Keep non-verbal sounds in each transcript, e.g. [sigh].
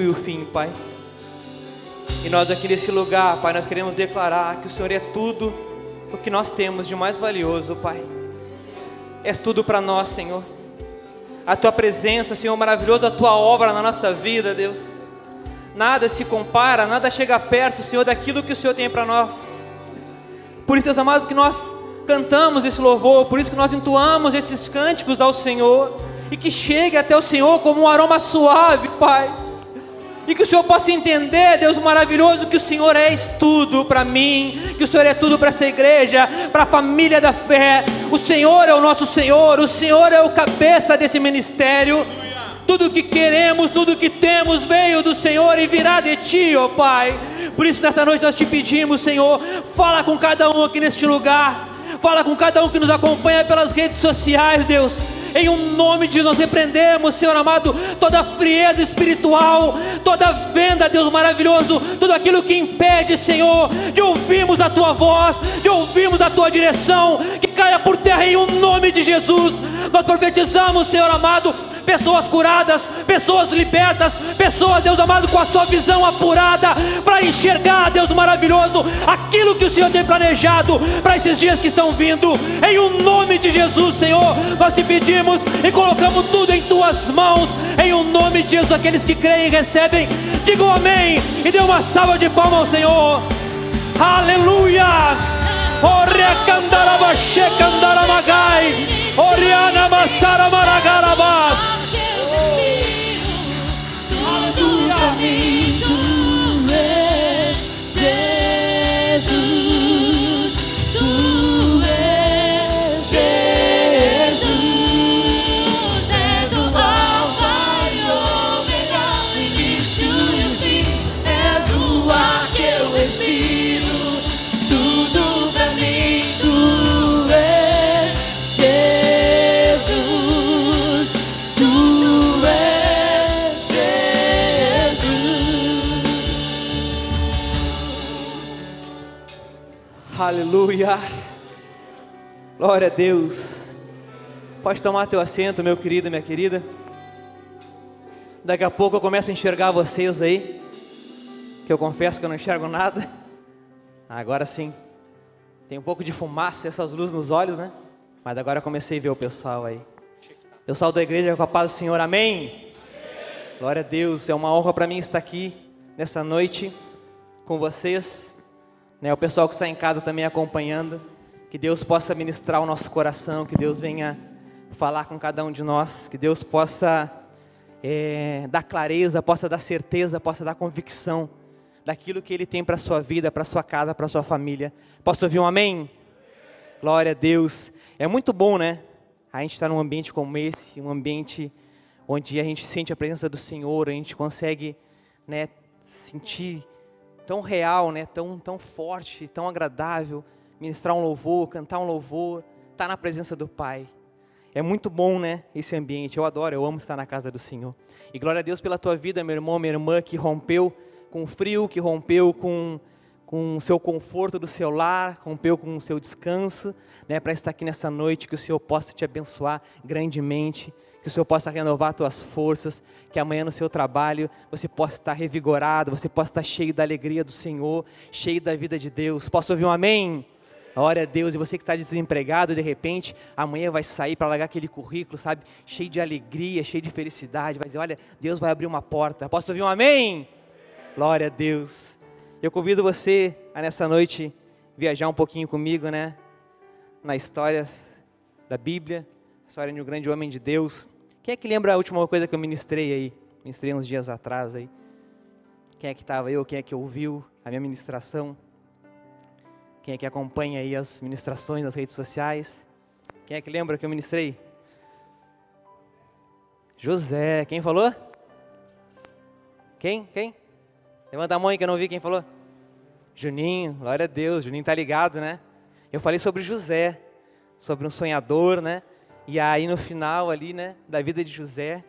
e o fim, Pai. E nós aqui nesse lugar, Pai, nós queremos declarar que o Senhor é tudo o que nós temos de mais valioso, Pai. És tudo para nós, Senhor. A tua presença, Senhor, maravilhoso, a tua obra na nossa vida, Deus. Nada se compara, nada chega perto, Senhor, daquilo que o Senhor tem para nós. Por isso, Deus amado, que nós cantamos esse louvor, por isso que nós entoamos esses cânticos ao Senhor, e que chegue até o Senhor como um aroma suave, Pai. E que o Senhor possa entender, Deus maravilhoso, que o Senhor é tudo para mim, que o Senhor é tudo para essa igreja, para a família da fé. O Senhor é o nosso Senhor, o Senhor é o cabeça desse ministério. Tudo que queremos, tudo que temos veio do Senhor e virá de Ti, ó Pai. Por isso, nessa noite nós te pedimos, Senhor, fala com cada um aqui neste lugar, fala com cada um que nos acompanha pelas redes sociais, Deus em um nome de nós repreendemos, Senhor amado, toda frieza espiritual, toda venda, Deus maravilhoso, tudo aquilo que impede, Senhor, de ouvirmos a tua voz, de ouvirmos a tua direção, que caia por terra em um nome de Jesus. Nós profetizamos, Senhor amado, pessoas curadas, pessoas libertas, pessoas, Deus amado, com a sua visão apurada para enxergar, Deus maravilhoso, aquilo que o Senhor tem planejado para esses dias que estão vindo. Em o um nome de Jesus, Senhor, nós te pedimos e colocamos tudo em tuas mãos. Em o um nome de Jesus, aqueles que creem e recebem, digam amém e dê uma salva de palmas ao Senhor. Aleluias! Oriana Glória a Deus. Pode tomar teu assento, meu querido, minha querida. Daqui a pouco eu começo a enxergar vocês aí, que eu confesso que eu não enxergo nada. Agora sim. Tem um pouco de fumaça, essas luzes nos olhos, né? Mas agora eu comecei a ver o pessoal aí. Eu saldo a igreja com a paz do Senhor, amém? amém. Glória a Deus, é uma honra para mim estar aqui nessa noite com vocês né, o pessoal que está em casa também acompanhando, que Deus possa ministrar o nosso coração, que Deus venha falar com cada um de nós, que Deus possa é, dar clareza, possa dar certeza, possa dar convicção daquilo que Ele tem para a sua vida, para a sua casa, para a sua família. Posso ouvir um amém? Glória a Deus. É muito bom, né? A gente está num ambiente como esse, um ambiente onde a gente sente a presença do Senhor, a gente consegue né, sentir tão real, né? tão, tão forte, tão agradável, ministrar um louvor, cantar um louvor, estar tá na presença do Pai. É muito bom, né, esse ambiente. Eu adoro, eu amo estar na casa do Senhor. E glória a Deus pela tua vida, meu irmão, minha irmã, que rompeu com o frio, que rompeu com com o seu conforto do seu lar, rompeu com o seu descanso, né, para estar aqui nessa noite, que o Senhor possa te abençoar grandemente, que o Senhor possa renovar tuas forças, que amanhã no seu trabalho você possa estar revigorado, você possa estar cheio da alegria do Senhor, cheio da vida de Deus. Posso ouvir um amém? Glória a Deus. E você que está desempregado, de repente, amanhã vai sair para largar aquele currículo, sabe? Cheio de alegria, cheio de felicidade. Vai dizer: Olha, Deus vai abrir uma porta. Posso ouvir um amém? Glória a Deus. Eu convido você a nessa noite viajar um pouquinho comigo, né? Na história da Bíblia, história de um grande homem de Deus. Quem é que lembra a última coisa que eu ministrei aí? Ministrei uns dias atrás aí. Quem é que estava eu? Quem é que ouviu a minha ministração? Quem é que acompanha aí as ministrações nas redes sociais? Quem é que lembra que eu ministrei? José. Quem falou? Quem? Quem? Levanta a mão aí que eu não vi quem falou. Juninho, glória a Deus. Juninho tá ligado, né? Eu falei sobre José, sobre um sonhador, né? E aí no final ali, né, da vida de José,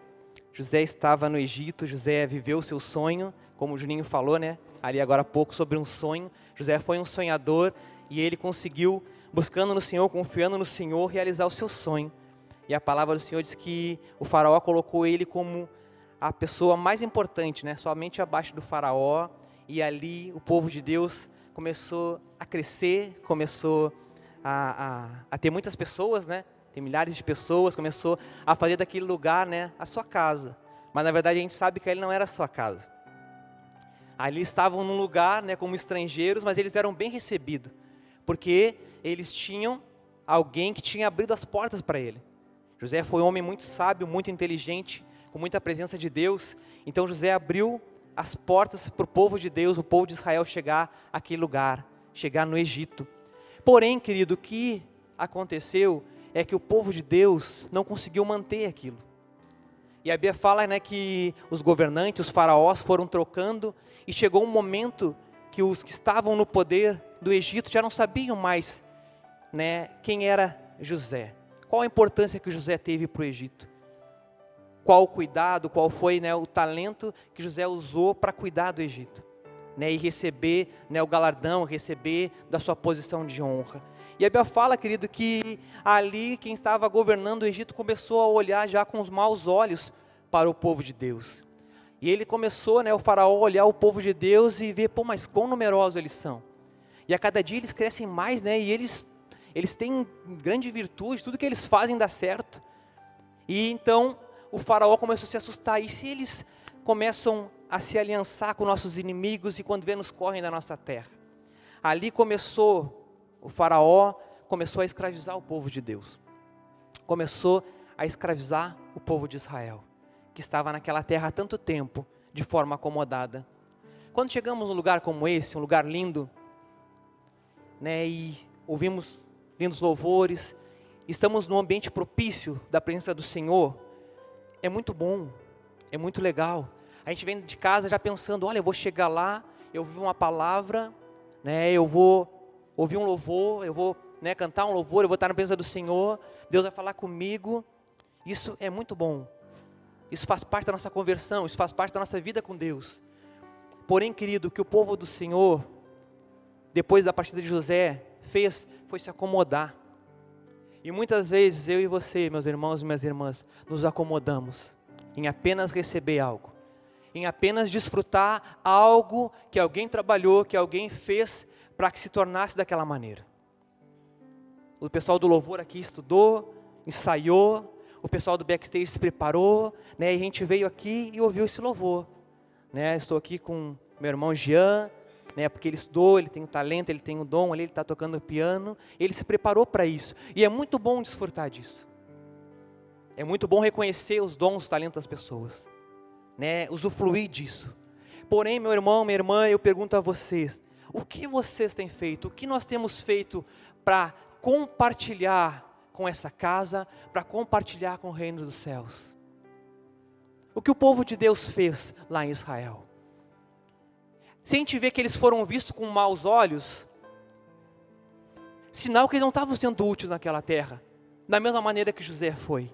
José estava no Egito, José viveu o seu sonho, como o Juninho falou, né, ali agora há pouco sobre um sonho. José foi um sonhador e ele conseguiu, buscando no Senhor, confiando no Senhor, realizar o seu sonho. E a palavra do Senhor diz que o faraó colocou ele como a pessoa mais importante, né? Somente abaixo do faraó. E ali o povo de Deus começou a crescer, começou a, a, a ter muitas pessoas, né? Tem milhares de pessoas, começou a fazer daquele lugar, né, a sua casa. Mas na verdade a gente sabe que ele não era a sua casa. Ali estavam num lugar, né, como estrangeiros, mas eles eram bem recebidos, porque eles tinham alguém que tinha abrido as portas para ele. José foi um homem muito sábio, muito inteligente, com muita presença de Deus. Então José abriu as portas para o povo de Deus, o povo de Israel chegar àquele lugar, chegar no Egito. Porém, querido, o que aconteceu é que o povo de Deus não conseguiu manter aquilo. E a Bíblia fala né, que os governantes, os faraós foram trocando e chegou um momento que os que estavam no poder do Egito já não sabiam mais né, quem era José. Qual a importância que José teve para o Egito? Qual o cuidado, qual foi né, o talento que José usou para cuidar do Egito? Né, e receber né, o galardão, receber da sua posição de honra. E a Bíblia fala, querido, que ali quem estava governando o Egito começou a olhar já com os maus olhos para o povo de Deus. E ele começou, né, o faraó, a olhar o povo de Deus e ver, pô, mas quão numerosos eles são. E a cada dia eles crescem mais, né, e eles eles têm grande virtude, tudo que eles fazem dá certo. E então o faraó começou a se assustar. E se eles começam a se aliançar com nossos inimigos e quando vê nos correm da nossa terra? Ali começou o faraó começou a escravizar o povo de Deus. Começou a escravizar o povo de Israel, que estava naquela terra há tanto tempo, de forma acomodada. Quando chegamos num lugar como esse, um lugar lindo, né, e ouvimos lindos louvores, estamos num ambiente propício da presença do Senhor, é muito bom, é muito legal. A gente vem de casa já pensando, olha, eu vou chegar lá, eu ouvi uma palavra, né, eu vou ouvir um louvor, eu vou né, cantar um louvor, eu vou estar na presença do Senhor, Deus vai falar comigo. Isso é muito bom. Isso faz parte da nossa conversão, isso faz parte da nossa vida com Deus. Porém, querido, o que o povo do Senhor, depois da partida de José, fez foi se acomodar. E muitas vezes eu e você, meus irmãos e minhas irmãs, nos acomodamos em apenas receber algo, em apenas desfrutar algo que alguém trabalhou, que alguém fez para que se tornasse daquela maneira. O pessoal do louvor aqui estudou, ensaiou, o pessoal do backstage se preparou, né, e a gente veio aqui e ouviu esse louvor. Né, estou aqui com meu irmão Jean, né, porque ele estudou, ele tem o talento, ele tem o dom, ali ele está tocando piano, ele se preparou para isso. E é muito bom desfrutar disso. É muito bom reconhecer os dons, os talentos das pessoas, né, usufruir disso. Porém, meu irmão, minha irmã, eu pergunto a vocês: o que vocês têm feito? O que nós temos feito para compartilhar com essa casa, para compartilhar com o reino dos céus? O que o povo de Deus fez lá em Israel? se a gente vê que eles foram vistos com maus olhos, sinal que eles não estavam sendo úteis naquela terra, da mesma maneira que José foi.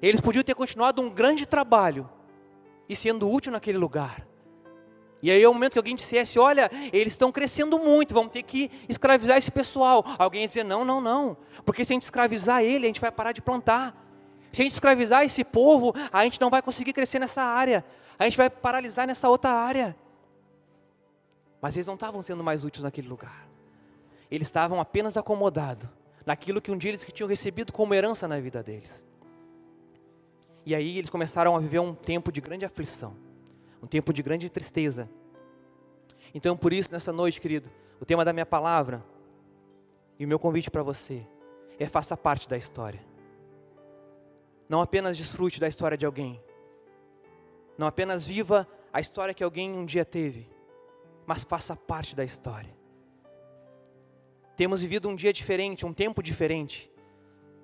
Eles podiam ter continuado um grande trabalho e sendo útil naquele lugar. E aí é o momento que alguém dissesse, olha, eles estão crescendo muito, vamos ter que escravizar esse pessoal. Alguém ia dizer, não, não, não, porque se a gente escravizar ele, a gente vai parar de plantar. Se a gente escravizar esse povo, a gente não vai conseguir crescer nessa área, a gente vai paralisar nessa outra área. Mas eles não estavam sendo mais úteis naquele lugar. Eles estavam apenas acomodados naquilo que um dia eles tinham recebido como herança na vida deles. E aí eles começaram a viver um tempo de grande aflição, um tempo de grande tristeza. Então, por isso, nessa noite, querido, o tema da minha palavra e o meu convite para você é faça parte da história. Não apenas desfrute da história de alguém, não apenas viva a história que alguém um dia teve, mas faça parte da história. Temos vivido um dia diferente, um tempo diferente,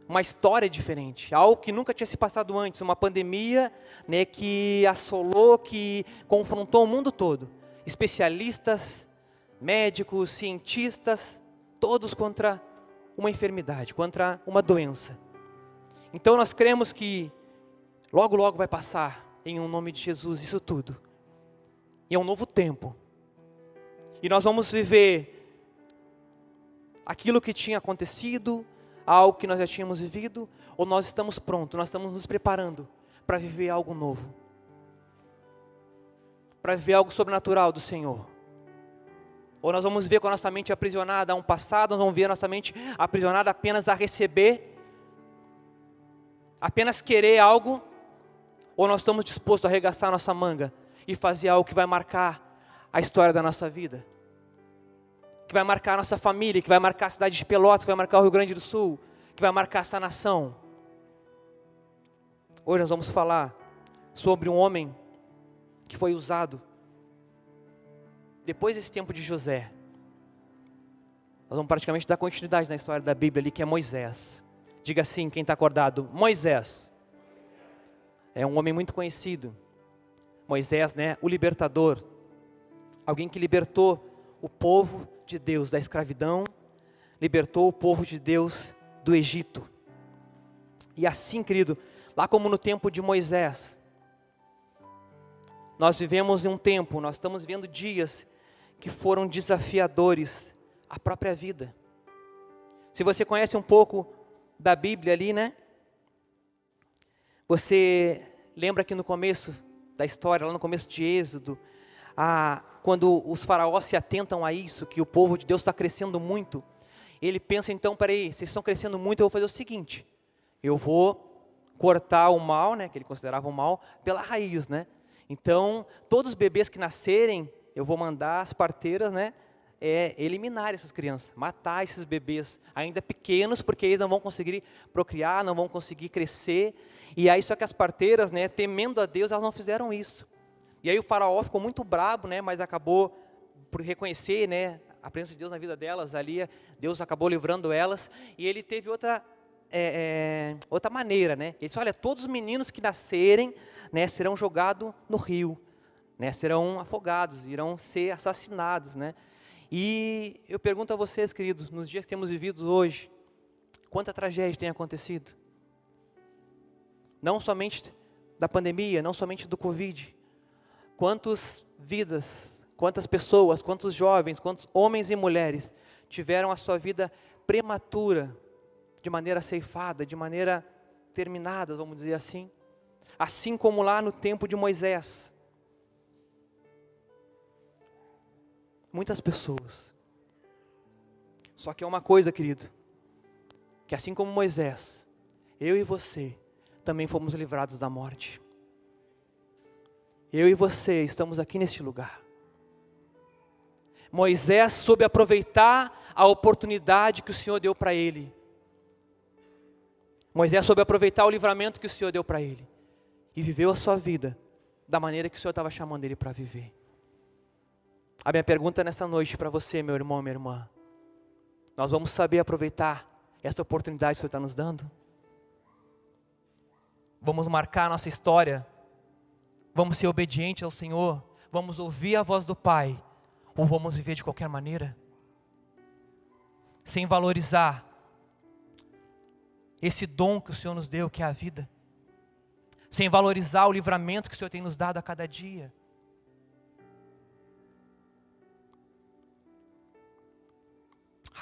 uma história diferente, algo que nunca tinha se passado antes, uma pandemia né, que assolou, que confrontou o mundo todo. Especialistas, médicos, cientistas, todos contra uma enfermidade, contra uma doença. Então nós cremos que logo, logo vai passar, em um nome de Jesus, isso tudo. E é um novo tempo e nós vamos viver aquilo que tinha acontecido, algo que nós já tínhamos vivido, ou nós estamos prontos, nós estamos nos preparando para viver algo novo. para viver algo sobrenatural do Senhor. Ou nós vamos viver com a nossa mente aprisionada a um passado, nós vamos ver a nossa mente aprisionada apenas a receber, apenas querer algo, ou nós estamos dispostos a arregaçar a nossa manga e fazer algo que vai marcar a história da nossa vida, que vai marcar a nossa família, que vai marcar a cidade de Pelotas, que vai marcar o Rio Grande do Sul, que vai marcar essa nação. Hoje nós vamos falar sobre um homem que foi usado depois desse tempo de José. Nós vamos praticamente dar continuidade na história da Bíblia ali, que é Moisés. Diga assim, quem está acordado: Moisés. É um homem muito conhecido. Moisés, né? O libertador. Alguém que libertou o povo de Deus da escravidão, libertou o povo de Deus do Egito. E assim, querido, lá como no tempo de Moisés, nós vivemos em um tempo, nós estamos vivendo dias que foram desafiadores à própria vida. Se você conhece um pouco da Bíblia ali, né? Você lembra que no começo da história, lá no começo de Êxodo, a, quando os faraós se atentam a isso, que o povo de Deus está crescendo muito, ele pensa então, peraí, vocês estão crescendo muito, eu vou fazer o seguinte, eu vou cortar o mal, né, que ele considerava o mal, pela raiz, né? Então, todos os bebês que nascerem, eu vou mandar as parteiras, né, é, eliminar essas crianças, matar esses bebês ainda pequenos, porque eles não vão conseguir procriar, não vão conseguir crescer. E aí só que as parteiras, né, temendo a Deus, elas não fizeram isso. E aí o faraó ficou muito brabo, né, mas acabou por reconhecer, né, a presença de Deus na vida delas ali, Deus acabou livrando elas, e ele teve outra é, é, outra maneira, né? Ele disse, olha, todos os meninos que nascerem, né, serão jogados no rio, né, serão afogados, irão ser assassinados, né? E eu pergunto a vocês, queridos, nos dias que temos vivido hoje, quanta tragédia tem acontecido? Não somente da pandemia, não somente do Covid. Quantas vidas, quantas pessoas, quantos jovens, quantos homens e mulheres tiveram a sua vida prematura de maneira ceifada, de maneira terminada, vamos dizer assim. Assim como lá no tempo de Moisés. Muitas pessoas. Só que é uma coisa, querido, que assim como Moisés, eu e você também fomos livrados da morte. Eu e você estamos aqui neste lugar. Moisés soube aproveitar a oportunidade que o Senhor deu para ele Moisés soube aproveitar o livramento que o Senhor deu para ele e viveu a sua vida da maneira que o Senhor estava chamando ele para viver. A minha pergunta nessa noite para você, meu irmão, minha irmã, nós vamos saber aproveitar essa oportunidade que o Senhor está nos dando? Vamos marcar a nossa história? Vamos ser obedientes ao Senhor? Vamos ouvir a voz do Pai? Ou vamos viver de qualquer maneira? Sem valorizar esse dom que o Senhor nos deu, que é a vida, sem valorizar o livramento que o Senhor tem nos dado a cada dia.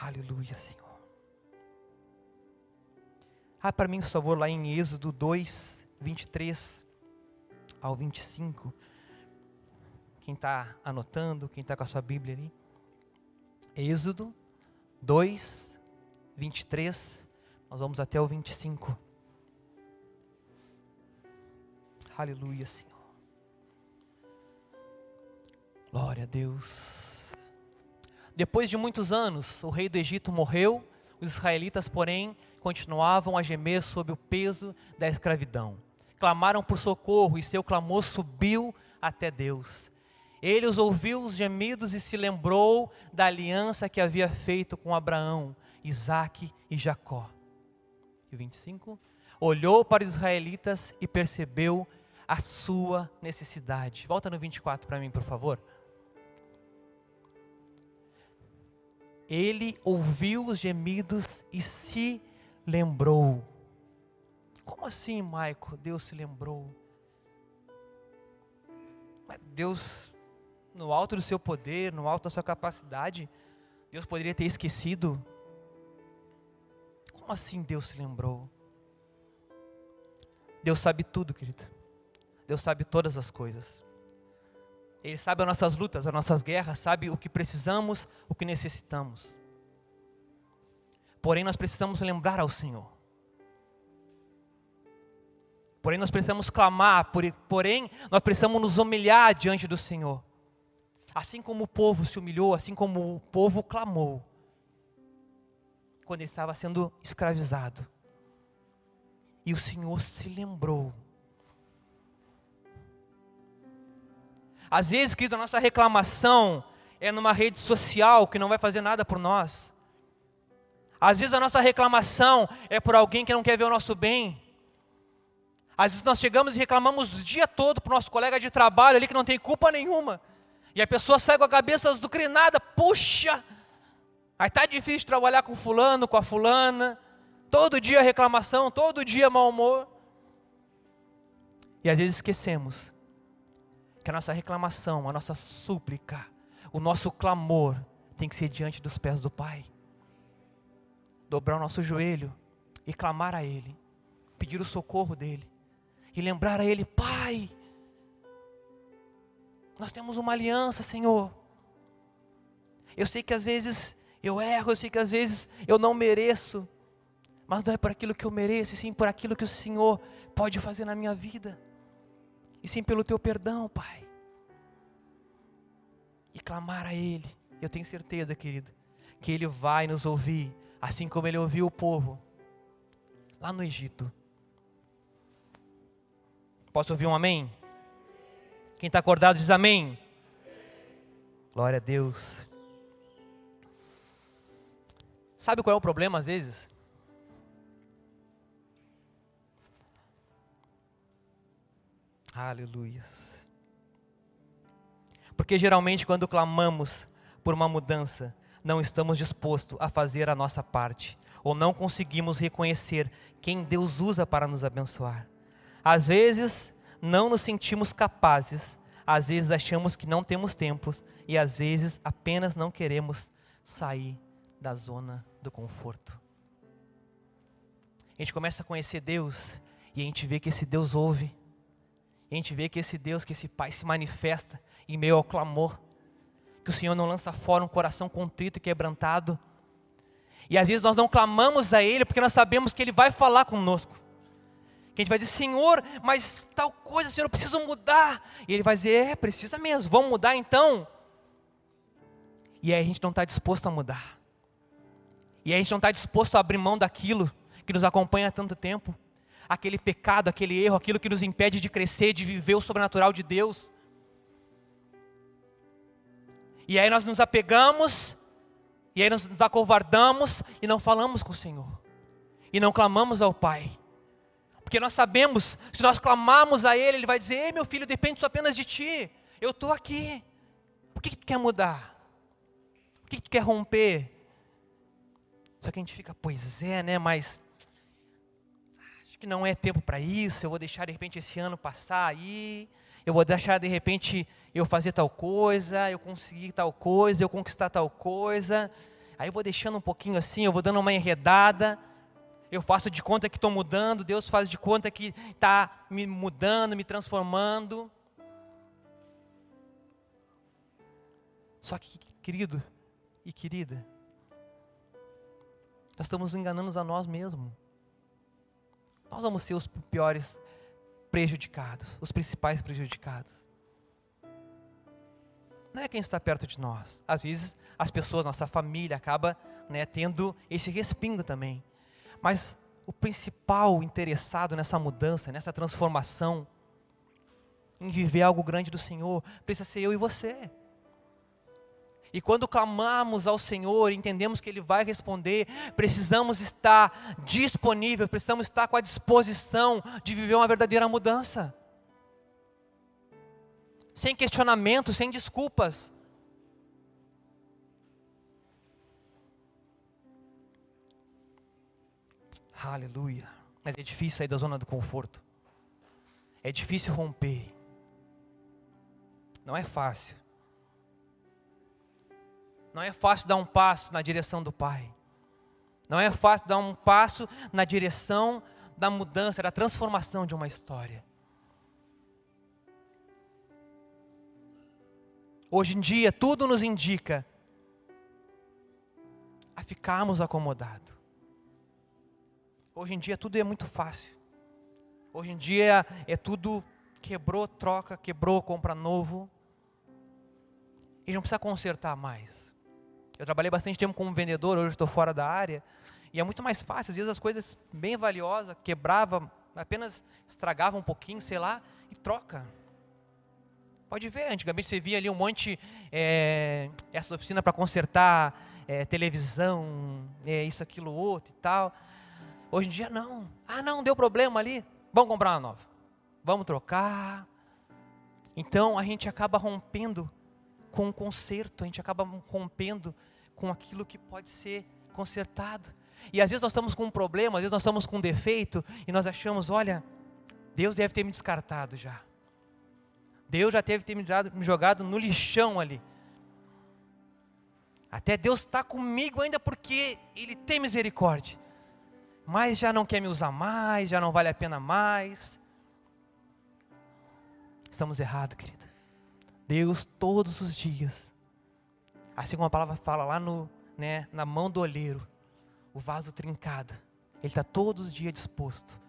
Aleluia, Senhor. Ah, para mim, por favor, lá em Êxodo 2, 23 ao 25. Quem está anotando, quem está com a sua Bíblia ali. Êxodo 2, 23 nós vamos até o 25. Aleluia, Senhor. Glória a Deus. Depois de muitos anos, o rei do Egito morreu, os israelitas, porém, continuavam a gemer sob o peso da escravidão. Clamaram por socorro e seu clamor subiu até Deus. Ele os ouviu os gemidos e se lembrou da aliança que havia feito com Abraão, Isaque e Jacó e 25, olhou para os israelitas e percebeu a sua necessidade. Volta no 24 para mim, por favor. Ele ouviu os gemidos e se lembrou. Como assim, Maico? Deus se lembrou. Mas Deus, no alto do seu poder, no alto da sua capacidade, Deus poderia ter esquecido como assim Deus se lembrou? Deus sabe tudo, querido. Deus sabe todas as coisas. Ele sabe as nossas lutas, as nossas guerras, sabe o que precisamos, o que necessitamos. Porém, nós precisamos lembrar ao Senhor. Porém, nós precisamos clamar, porém, nós precisamos nos humilhar diante do Senhor. Assim como o povo se humilhou, assim como o povo clamou, quando ele estava sendo escravizado. E o Senhor se lembrou. Às vezes, querido, a nossa reclamação é numa rede social que não vai fazer nada por nós. Às vezes a nossa reclamação é por alguém que não quer ver o nosso bem. Às vezes nós chegamos e reclamamos o dia todo para o nosso colega de trabalho ali que não tem culpa nenhuma. E a pessoa sai com a cabeça azucrinada, puxa, aí tá difícil trabalhar com fulano, com a fulana. Todo dia reclamação, todo dia mau humor. E às vezes esquecemos que a nossa reclamação, a nossa súplica, o nosso clamor tem que ser diante dos pés do Pai. Dobrar o nosso joelho e clamar a Ele, pedir o socorro dEle e lembrar a Ele: Pai, nós temos uma aliança, Senhor. Eu sei que às vezes eu erro, eu sei que às vezes eu não mereço, mas não é por aquilo que eu mereço, e sim por aquilo que o Senhor pode fazer na minha vida, e sim pelo teu perdão, Pai. E clamar a Ele, eu tenho certeza, querido, que Ele vai nos ouvir, assim como Ele ouviu o povo lá no Egito. Posso ouvir um amém? Quem está acordado diz amém. Glória a Deus. Sabe qual é o problema às vezes? Aleluia. Porque geralmente quando clamamos por uma mudança, não estamos dispostos a fazer a nossa parte, ou não conseguimos reconhecer quem Deus usa para nos abençoar. Às vezes, não nos sentimos capazes, às vezes achamos que não temos tempo e às vezes apenas não queremos sair da zona do conforto. A gente começa a conhecer Deus e a gente vê que esse Deus ouve. A gente vê que esse Deus, que esse Pai se manifesta em meio ao clamor. Que o Senhor não lança fora um coração contrito e quebrantado. E às vezes nós não clamamos a Ele porque nós sabemos que Ele vai falar conosco. Que a gente vai dizer, Senhor, mas tal coisa, Senhor, eu preciso mudar. E Ele vai dizer, é, precisa mesmo, vamos mudar então. E aí a gente não está disposto a mudar. E aí a gente não está disposto a abrir mão daquilo que nos acompanha há tanto tempo. Aquele pecado, aquele erro, aquilo que nos impede de crescer, de viver o sobrenatural de Deus. E aí nós nos apegamos, e aí nós nos acovardamos e não falamos com o Senhor. E não clamamos ao Pai. Porque nós sabemos, se nós clamarmos a Ele, Ele vai dizer: Ei, meu filho, depende apenas de ti. Eu estou aqui. Por que, que tu quer mudar? Por que, que tu quer romper? Só que a gente fica, pois é, né? Mas acho que não é tempo para isso. Eu vou deixar de repente esse ano passar aí. Eu vou deixar de repente eu fazer tal coisa, eu conseguir tal coisa, eu conquistar tal coisa. Aí eu vou deixando um pouquinho assim, eu vou dando uma enredada eu faço de conta que estou mudando, Deus faz de conta que está me mudando, me transformando. Só que, querido e querida, nós estamos enganando a nós mesmos. Nós vamos ser os piores prejudicados, os principais prejudicados. Não é quem está perto de nós. Às vezes, as pessoas, nossa família, acaba né, tendo esse respingo também. Mas o principal interessado nessa mudança, nessa transformação, em viver algo grande do Senhor, precisa ser eu e você. E quando clamamos ao Senhor, entendemos que Ele vai responder, precisamos estar disponíveis, precisamos estar com a disposição de viver uma verdadeira mudança. Sem questionamento, sem desculpas. Aleluia. Mas é difícil sair da zona do conforto. É difícil romper. Não é fácil. Não é fácil dar um passo na direção do Pai. Não é fácil dar um passo na direção da mudança, da transformação de uma história. Hoje em dia, tudo nos indica a ficarmos acomodados. Hoje em dia, tudo é muito fácil. Hoje em dia, é tudo quebrou, troca, quebrou, compra novo. E não precisa consertar mais. Eu trabalhei bastante tempo como vendedor, hoje estou fora da área. E é muito mais fácil, às vezes as coisas bem valiosas, quebrava, apenas estragava um pouquinho, sei lá, e troca. Pode ver, antigamente você via ali um monte, é, essa oficina para consertar é, televisão, é, isso, aquilo, outro e tal. Hoje em dia não. Ah, não, deu problema ali. Vamos comprar uma nova. Vamos trocar. Então a gente acaba rompendo com o conserto, a gente acaba rompendo com aquilo que pode ser consertado. E às vezes nós estamos com um problema, às vezes nós estamos com um defeito e nós achamos, olha, Deus deve ter me descartado já. Deus já teve ter me jogado no lixão ali. Até Deus está comigo ainda porque Ele tem misericórdia. Mas já não quer me usar mais, já não vale a pena mais. Estamos errados, querida. Deus todos os dias, assim como a palavra fala lá no, né, na mão do olheiro, o vaso trincado, Ele está todos os dias disposto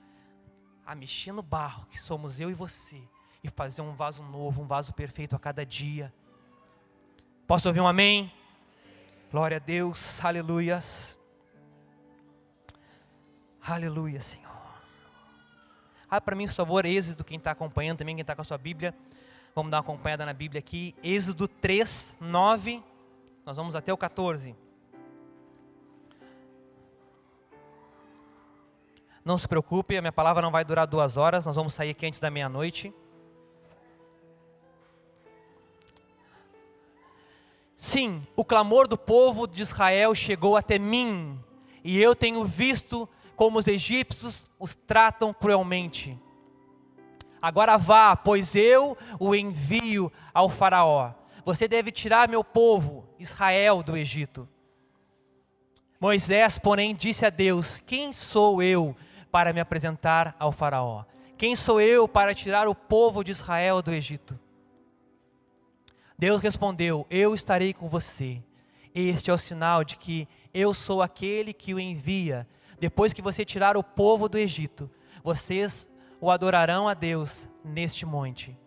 a mexer no barro, que somos eu e você, e fazer um vaso novo, um vaso perfeito a cada dia. Posso ouvir um amém? Glória a Deus, aleluias. Aleluia, Senhor. Ah, para mim, por favor, Êxodo, quem está acompanhando também, quem está com a sua Bíblia, vamos dar uma acompanhada na Bíblia aqui. Êxodo 3, 9, nós vamos até o 14. Não se preocupe, a minha palavra não vai durar duas horas, nós vamos sair aqui antes da meia-noite. Sim, o clamor do povo de Israel chegou até mim, e eu tenho visto como os egípcios os tratam cruelmente. Agora vá, pois eu o envio ao Faraó. Você deve tirar meu povo, Israel, do Egito. Moisés, porém, disse a Deus: Quem sou eu para me apresentar ao Faraó? Quem sou eu para tirar o povo de Israel do Egito? Deus respondeu: Eu estarei com você. Este é o sinal de que eu sou aquele que o envia. Depois que você tirar o povo do Egito, vocês o adorarão a Deus neste monte.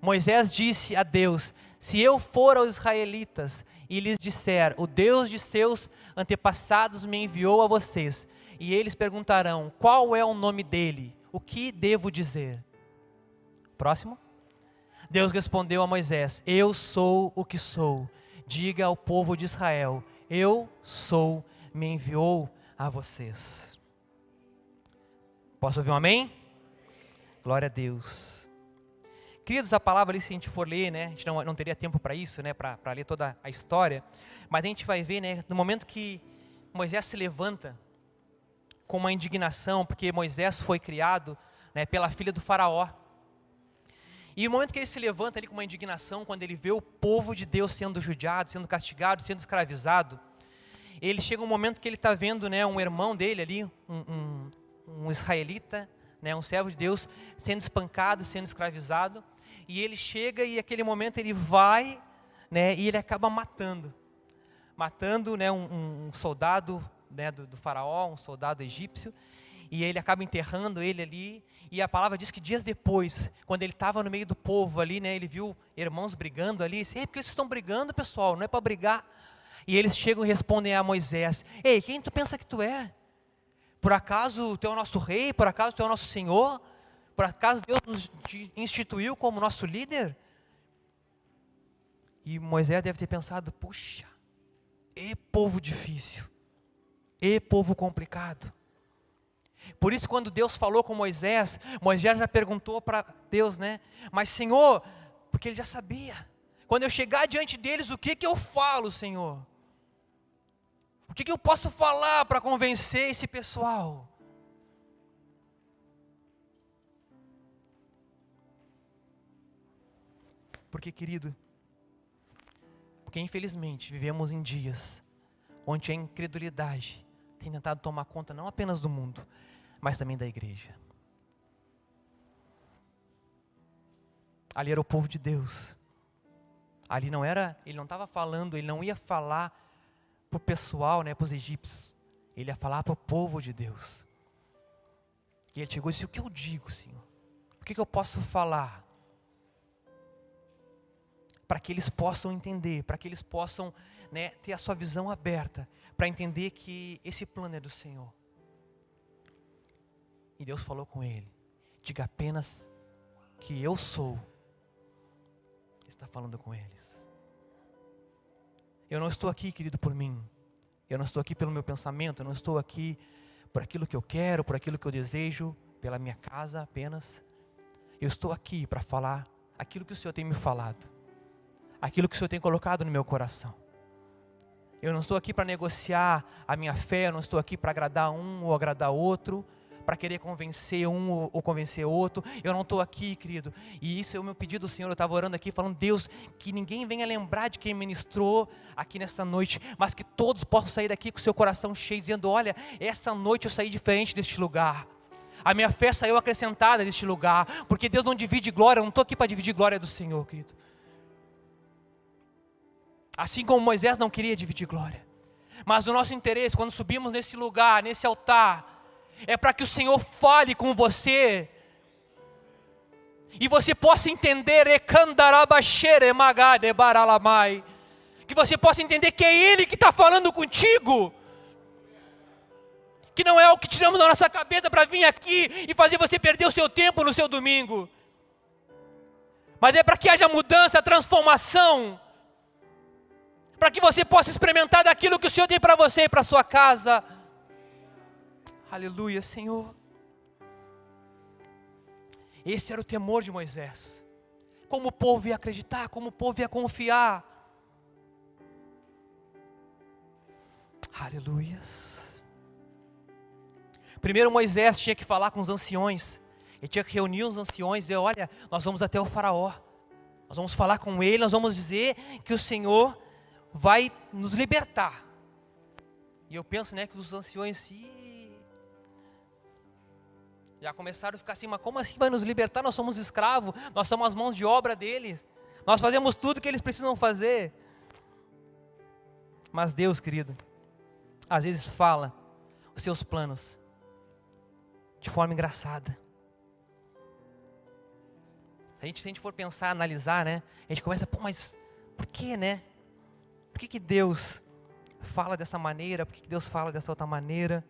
Moisés disse a Deus: Se eu for aos israelitas e lhes disser, o Deus de seus antepassados me enviou a vocês, e eles perguntarão, qual é o nome dele? O que devo dizer? Próximo. Deus respondeu a Moisés: Eu sou o que sou. Diga ao povo de Israel: Eu sou, me enviou a vocês. Posso ouvir um amém? Glória a Deus. Queridos, a palavra ali, se a gente for ler, né, a gente não, não teria tempo para isso, né, para ler toda a história, mas a gente vai ver, né, no momento que Moisés se levanta com uma indignação, porque Moisés foi criado né, pela filha do faraó, e o momento que ele se levanta ali com uma indignação, quando ele vê o povo de Deus sendo judiado, sendo castigado, sendo escravizado, ele chega um momento que ele está vendo né, um irmão dele ali, um, um, um israelita, né, um servo de Deus, sendo espancado, sendo escravizado, e ele chega e aquele momento ele vai né, e ele acaba matando, matando né, um, um soldado né, do, do faraó, um soldado egípcio, e ele acaba enterrando ele ali. E a palavra diz que dias depois, quando ele estava no meio do povo ali, né, ele viu irmãos brigando ali. Ei, por que vocês estão brigando, pessoal? Não é para brigar. E eles chegam e respondem a Moisés: Ei, quem tu pensa que tu é? Por acaso tu é o nosso rei? Por acaso tu é o nosso senhor? Por acaso Deus nos instituiu como nosso líder? E Moisés deve ter pensado: puxa, e povo difícil, e povo complicado. Por isso, quando Deus falou com Moisés, Moisés já perguntou para Deus, né? Mas, Senhor, porque ele já sabia. Quando eu chegar diante deles, o que, que eu falo, Senhor? O que, que eu posso falar para convencer esse pessoal? Porque, querido, porque infelizmente vivemos em dias onde a incredulidade tem tentado tomar conta não apenas do mundo, mas também da igreja. Ali era o povo de Deus. Ali não era, ele não estava falando, ele não ia falar para o pessoal, né, para os egípcios. Ele ia falar para o povo de Deus. E ele chegou e disse: O que eu digo, Senhor? O que, que eu posso falar? Para que eles possam entender, para que eles possam né, ter a sua visão aberta, para entender que esse plano é do Senhor. E Deus falou com ele: Diga apenas que eu sou. Ele está falando com eles. Eu não estou aqui, querido, por mim. Eu não estou aqui pelo meu pensamento. Eu não estou aqui por aquilo que eu quero, por aquilo que eu desejo, pela minha casa apenas. Eu estou aqui para falar aquilo que o Senhor tem me falado, aquilo que o Senhor tem colocado no meu coração. Eu não estou aqui para negociar a minha fé, eu não estou aqui para agradar um ou agradar outro para querer convencer um ou, ou convencer outro. Eu não estou aqui, querido. E isso é o meu pedido Senhor. Eu estava orando aqui, falando, Deus, que ninguém venha lembrar de quem ministrou aqui nessa noite, mas que todos possam sair daqui com o seu coração cheio, dizendo: Olha, essa noite eu saí diferente deste lugar. A minha fé saiu acrescentada deste lugar, porque Deus não divide glória, eu não estou aqui para dividir glória do Senhor, querido. Assim como Moisés não queria dividir glória. Mas o nosso interesse, quando subimos nesse lugar, nesse altar, é para que o Senhor fale com você. E você possa entender, que você possa entender que é Ele que está falando contigo. Que não é o que tiramos da nossa cabeça para vir aqui e fazer você perder o seu tempo no seu domingo. Mas é para que haja mudança, transformação. Para que você possa experimentar daquilo que o Senhor tem para você e para sua casa. Aleluia, Senhor. Esse era o temor de Moisés. Como o povo ia acreditar, como o povo ia confiar. Aleluias. Primeiro Moisés tinha que falar com os anciões. Ele tinha que reunir os anciões e dizer: Olha, nós vamos até o Faraó. Nós vamos falar com ele, nós vamos dizer que o Senhor vai nos libertar. E eu penso, né, que os anciões, já começaram a ficar assim, mas como assim vai nos libertar? Nós somos escravos, nós somos as mãos de obra deles, nós fazemos tudo que eles precisam fazer. Mas Deus, querido, às vezes fala os seus planos de forma engraçada. A gente, se a gente for pensar, analisar, né? A gente começa, pô, mas por que, né? Por que, que Deus fala dessa maneira? Por que, que Deus fala dessa outra maneira?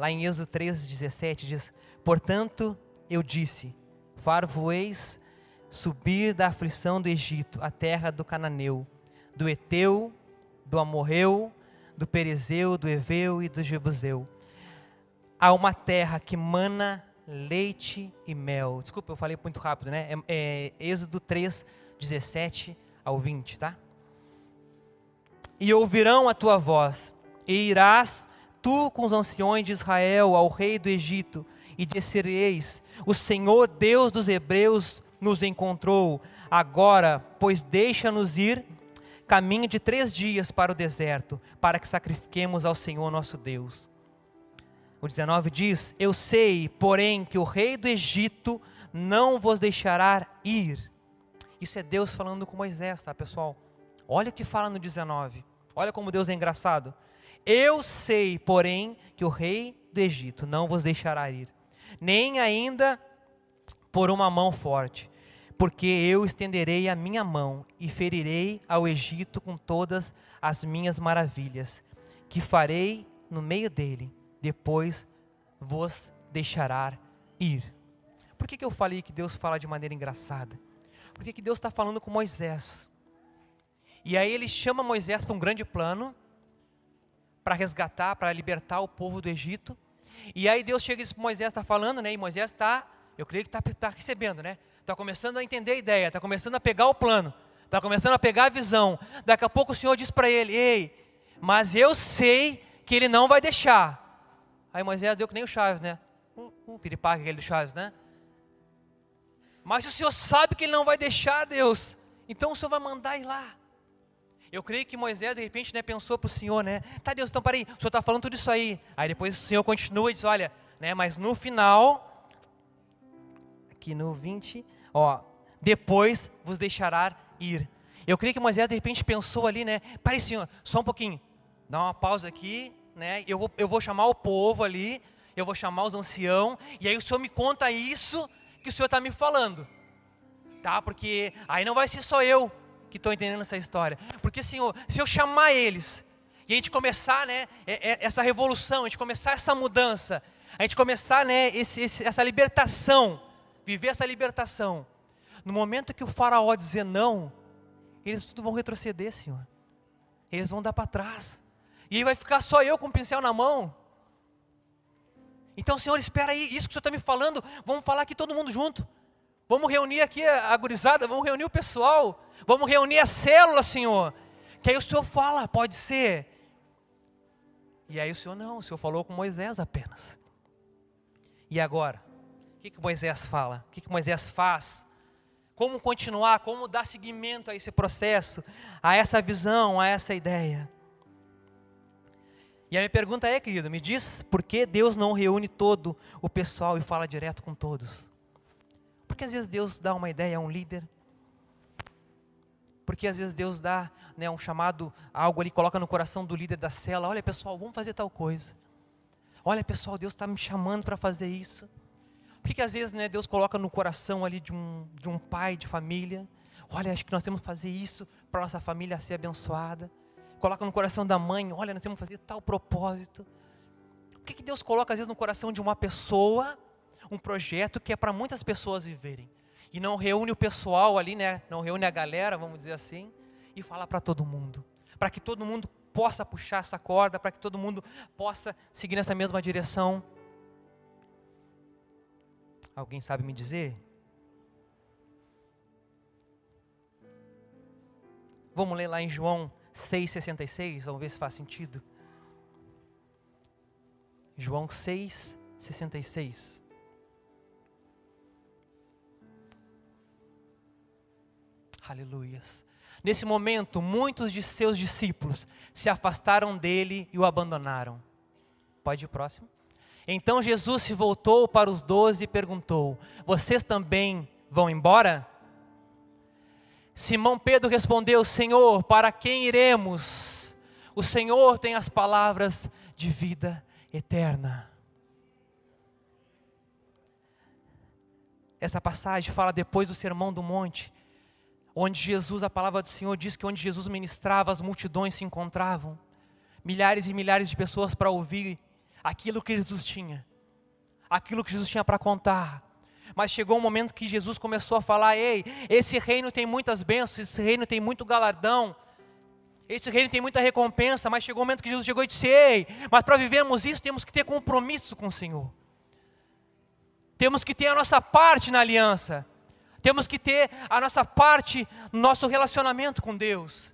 Lá em Êxodo 3,17 diz: Portanto, eu disse: Far-vos-eis subir da aflição do Egito, a terra do Cananeu, do Eteu, do Amorreu, do Perezeu, do Eveu e do Jebuseu, a uma terra que mana leite e mel. Desculpa, eu falei muito rápido, né? É, é Êxodo 3, 17 ao 20, tá? E ouvirão a tua voz, e irás tu com os anciões de Israel ao rei do Egito, e dissereis: O Senhor Deus dos Hebreus nos encontrou. Agora, pois deixa-nos ir caminho de três dias para o deserto, para que sacrifiquemos ao Senhor nosso Deus. O 19 diz: Eu sei, porém, que o rei do Egito não vos deixará ir. Isso é Deus falando com Moisés, tá, pessoal? Olha o que fala no 19. Olha como Deus é engraçado. Eu sei, porém, que o rei do Egito não vos deixará ir, nem ainda por uma mão forte, porque eu estenderei a minha mão e ferirei ao Egito com todas as minhas maravilhas, que farei no meio dele, depois vos deixará ir. Por que, que eu falei que Deus fala de maneira engraçada? Porque que Deus está falando com Moisés. E aí ele chama Moisés para um grande plano, para resgatar, para libertar o povo do Egito. E aí Deus chega e diz, Moisés está falando, né? E Moisés está, eu creio que está tá recebendo, né? Está começando a entender a ideia, está começando a pegar o plano, está começando a pegar a visão. Daqui a pouco o Senhor diz para ele, ei, mas eu sei que ele não vai deixar. Aí Moisés deu que nem o Chaves, né? Um, um piripaque aquele do Chaves, né? Mas o Senhor sabe que ele não vai deixar, Deus. Então o Senhor vai mandar ir lá. Eu creio que Moisés, de repente, né, pensou para o Senhor, né? Tá, Deus, então peraí, o Senhor está falando tudo isso aí. Aí depois o Senhor continua e diz, olha, né, mas no final, aqui no 20, ó, depois vos deixará ir. Eu creio que Moisés de repente pensou ali, né? Pare, senhor, só um pouquinho. Dá uma pausa aqui, né? Eu vou, eu vou chamar o povo ali, eu vou chamar os anciãos, e aí o senhor me conta isso que o senhor está me falando. Tá? Porque aí não vai ser só eu que estou entendendo essa história. Porque, Senhor, se eu chamar eles, e a gente começar, né, essa revolução, a gente começar essa mudança, a gente começar, né, esse, esse, essa libertação, viver essa libertação, no momento que o faraó dizer não, eles tudo vão retroceder, Senhor. Eles vão dar para trás. E aí vai ficar só eu com o pincel na mão. Então, Senhor, espera aí, isso que o Senhor está me falando, vamos falar aqui todo mundo junto. Vamos reunir aqui a gurizada, vamos reunir o pessoal, vamos reunir a célula, Senhor. Que aí o Senhor fala, pode ser. E aí o Senhor não, o Senhor falou com Moisés apenas. E agora? O que, que Moisés fala? O que, que Moisés faz? como continuar, como dar seguimento a esse processo, a essa visão, a essa ideia. E a minha pergunta é, querido, me diz por que Deus não reúne todo o pessoal e fala direto com todos? Porque às vezes Deus dá uma ideia a um líder, porque às vezes Deus dá né, um chamado, algo ali, coloca no coração do líder da cela: olha pessoal, vamos fazer tal coisa. Olha pessoal, Deus está me chamando para fazer isso. Por que, que às vezes né, Deus coloca no coração ali de um, de um pai de família? Olha, acho que nós temos que fazer isso para nossa família ser abençoada. Coloca no coração da mãe, olha, nós temos que fazer tal propósito. Por que, que Deus coloca às vezes no coração de uma pessoa um projeto que é para muitas pessoas viverem? E não reúne o pessoal ali, né? Não reúne a galera, vamos dizer assim, e fala para todo mundo. Para que todo mundo possa puxar essa corda, para que todo mundo possa seguir nessa mesma direção. Alguém sabe me dizer? Vamos ler lá em João 6,66, vamos ver se faz sentido. João 6,66. Aleluias. Nesse momento, muitos de seus discípulos se afastaram dele e o abandonaram. Pode ir próximo. Então Jesus se voltou para os doze e perguntou: Vocês também vão embora? Simão Pedro respondeu: Senhor, para quem iremos? O Senhor tem as palavras de vida eterna. Essa passagem fala depois do Sermão do Monte, onde Jesus, a palavra do Senhor diz que onde Jesus ministrava, as multidões se encontravam, milhares e milhares de pessoas para ouvir aquilo que Jesus tinha, aquilo que Jesus tinha para contar. Mas chegou um momento que Jesus começou a falar: ei, esse reino tem muitas bênçãos, esse reino tem muito galardão, esse reino tem muita recompensa. Mas chegou um momento que Jesus chegou e disse: ei, mas para vivermos isso temos que ter compromisso com o Senhor, temos que ter a nossa parte na aliança, temos que ter a nossa parte no nosso relacionamento com Deus,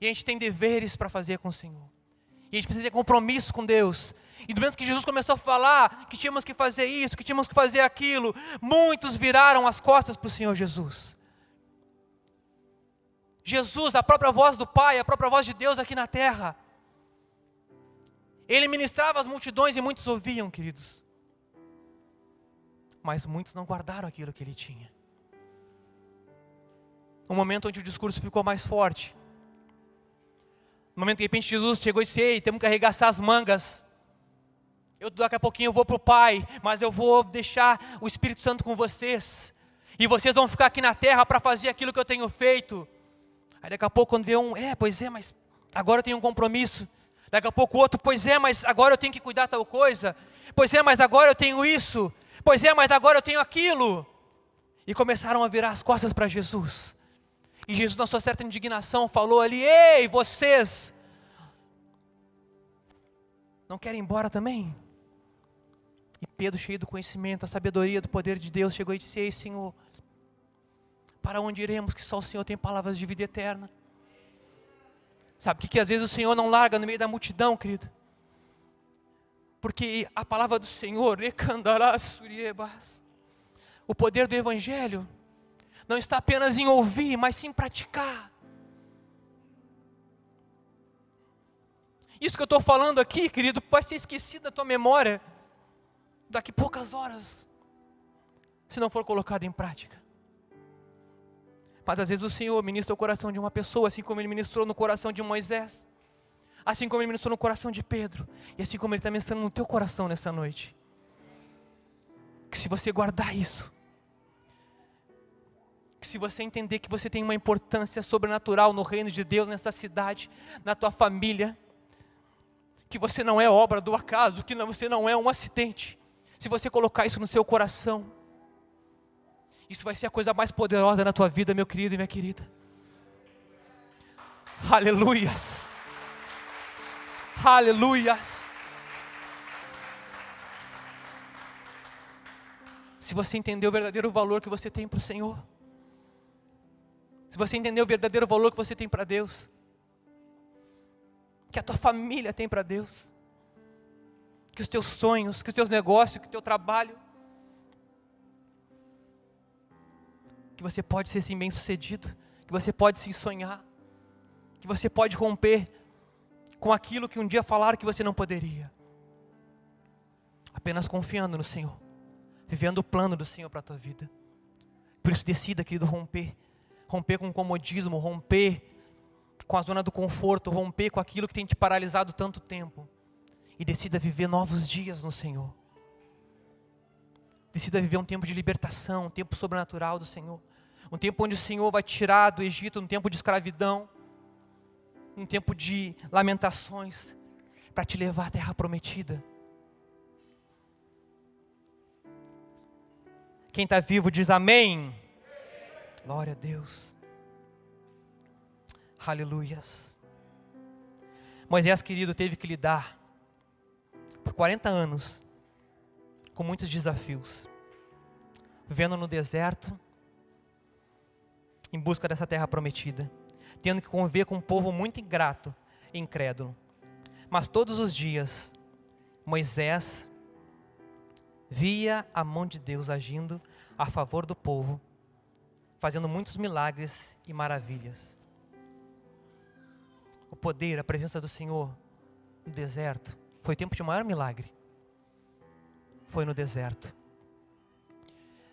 e a gente tem deveres para fazer com o Senhor, e a gente precisa ter compromisso com Deus, e do momento que Jesus começou a falar que tínhamos que fazer isso, que tínhamos que fazer aquilo, muitos viraram as costas para o Senhor Jesus. Jesus, a própria voz do Pai, a própria voz de Deus aqui na terra. Ele ministrava as multidões e muitos ouviam, queridos. Mas muitos não guardaram aquilo que ele tinha. Um momento onde o discurso ficou mais forte. No momento que de repente Jesus chegou e disse: Ei, temos que arregaçar as mangas eu daqui a pouquinho eu vou para o Pai, mas eu vou deixar o Espírito Santo com vocês. E vocês vão ficar aqui na terra para fazer aquilo que eu tenho feito. Aí daqui a pouco quando vê um, é, pois é, mas agora eu tenho um compromisso. Daqui a pouco o outro, pois é, mas agora eu tenho que cuidar tal coisa. Pois é, mas agora eu tenho isso. Pois é, mas agora eu tenho aquilo. E começaram a virar as costas para Jesus. E Jesus, na sua certa indignação, falou ali: Ei, vocês, não querem ir embora também? E Pedro, cheio do conhecimento, da sabedoria, do poder de Deus, chegou e disse: Ei, Senhor, para onde iremos que só o Senhor tem palavras de vida eterna? Sabe que, que às vezes o Senhor não larga no meio da multidão, querido? Porque a palavra do Senhor, o poder do Evangelho, não está apenas em ouvir, mas sim em praticar. Isso que eu estou falando aqui, querido, pode ser esquecido da tua memória daqui poucas horas, se não for colocado em prática. Mas às vezes o Senhor ministra o coração de uma pessoa, assim como Ele ministrou no coração de Moisés, assim como Ele ministrou no coração de Pedro, e assim como Ele está ministrando no teu coração nessa noite. Que se você guardar isso, que se você entender que você tem uma importância sobrenatural no reino de Deus, nessa cidade, na tua família, que você não é obra do acaso, que você não é um acidente, se você colocar isso no seu coração, isso vai ser a coisa mais poderosa na tua vida, meu querido e minha querida. Aleluias. Aleluias. Se você entender o verdadeiro valor que você tem para o Senhor, se você entender o verdadeiro valor que você tem para Deus, que a tua família tem para Deus, que os teus sonhos, que os teus negócios, que o teu trabalho, que você pode ser sim bem sucedido, que você pode sim sonhar, que você pode romper com aquilo que um dia falaram que você não poderia. Apenas confiando no Senhor, vivendo o plano do Senhor para a tua vida. Por isso decida, querido, romper. Romper com o comodismo, romper com a zona do conforto, romper com aquilo que tem te paralisado tanto tempo. E decida viver novos dias no Senhor. Decida viver um tempo de libertação, um tempo sobrenatural do Senhor. Um tempo onde o Senhor vai tirar do Egito, um tempo de escravidão, um tempo de lamentações, para te levar à terra prometida. Quem está vivo diz amém. Glória a Deus. Aleluias. Moisés, querido, teve que lidar por 40 anos com muitos desafios, vivendo no deserto, em busca dessa terra prometida, tendo que conviver com um povo muito ingrato e incrédulo. Mas todos os dias, Moisés via a mão de Deus agindo a favor do povo, fazendo muitos milagres e maravilhas. O poder, a presença do Senhor no deserto, foi tempo de maior milagre foi no deserto.